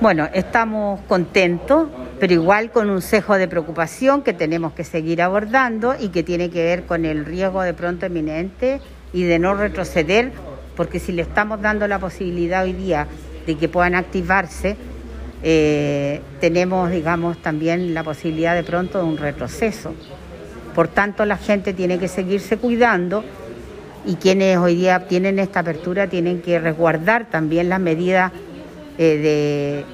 Bueno, estamos contentos, pero igual con un cejo de preocupación que tenemos que seguir abordando y que tiene que ver con el riesgo de pronto eminente y de no retroceder, porque si le estamos dando la posibilidad hoy día de que puedan activarse, eh, tenemos, digamos, también la posibilidad de pronto de un retroceso. Por tanto, la gente tiene que seguirse cuidando y quienes hoy día tienen esta apertura tienen que resguardar también las medidas eh,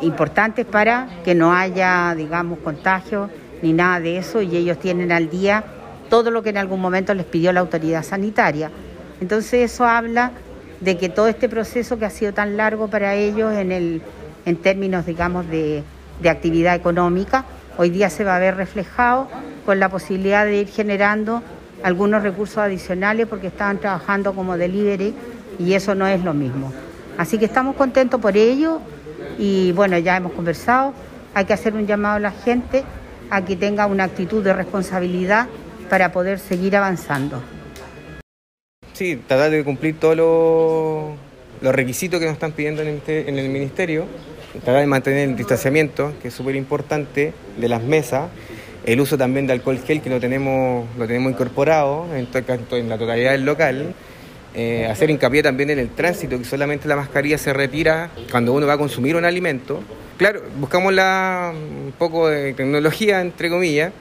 de, importantes para que no haya, digamos, contagios ni nada de eso y ellos tienen al día todo lo que en algún momento les pidió la autoridad sanitaria. Entonces eso habla de que todo este proceso que ha sido tan largo para ellos en, el, en términos, digamos, de, de actividad económica, hoy día se va a ver reflejado con la posibilidad de ir generando algunos recursos adicionales porque estaban trabajando como delivery y eso no es lo mismo. Así que estamos contentos por ello y bueno, ya hemos conversado, hay que hacer un llamado a la gente a que tenga una actitud de responsabilidad para poder seguir avanzando. Sí, tratar de cumplir todos los, requisitos que nos están pidiendo en el, ministerio, tratar de mantener el distanciamiento, que es súper importante, de las mesas, el uso también de alcohol gel, que lo tenemos, incorporado en, en la totalidad del local. Eh, hacer hincapié también en el tránsito, que solamente la mascarilla se retira cuando uno va a consumir un alimento. Claro, buscamos la, un poco de tecnología, entre comillas,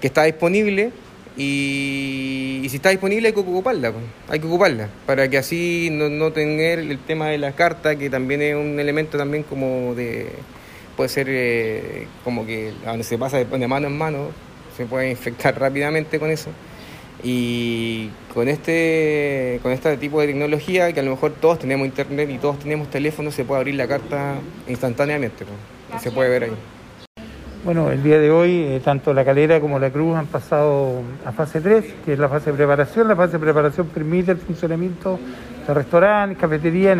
que está disponible y, si está disponible hay que ocuparla, hay que ocuparla, para que así no, no tener el tema de la carta, que también es un elemento también como de, puede ser eh, como que donde se pasa de mano en mano, se puede infectar rápidamente con eso. Y con este, con este tipo de tecnología, que a lo mejor todos tenemos internet y todos tenemos teléfono, se puede abrir la carta instantáneamente, se puede ver ahí. Bueno, el día de hoy eh, tanto la calera como la cruz han pasado a fase 3, que es la fase de preparación. La fase de preparación permite el funcionamiento de restaurantes, cafeterías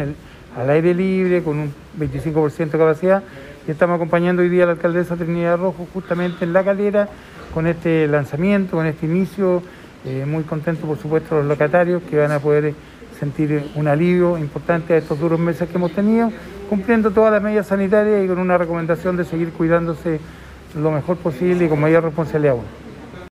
al aire libre, con un 25% de capacidad. Y estamos acompañando hoy día a la alcaldesa Trinidad Rojo justamente en la calera con este lanzamiento, con este inicio eh, muy contento, por supuesto, los locatarios que van a poder sentir un alivio importante a estos duros meses que hemos tenido, cumpliendo todas las medidas sanitarias y con una recomendación de seguir cuidándose lo mejor posible y con mayor responsabilidad aún.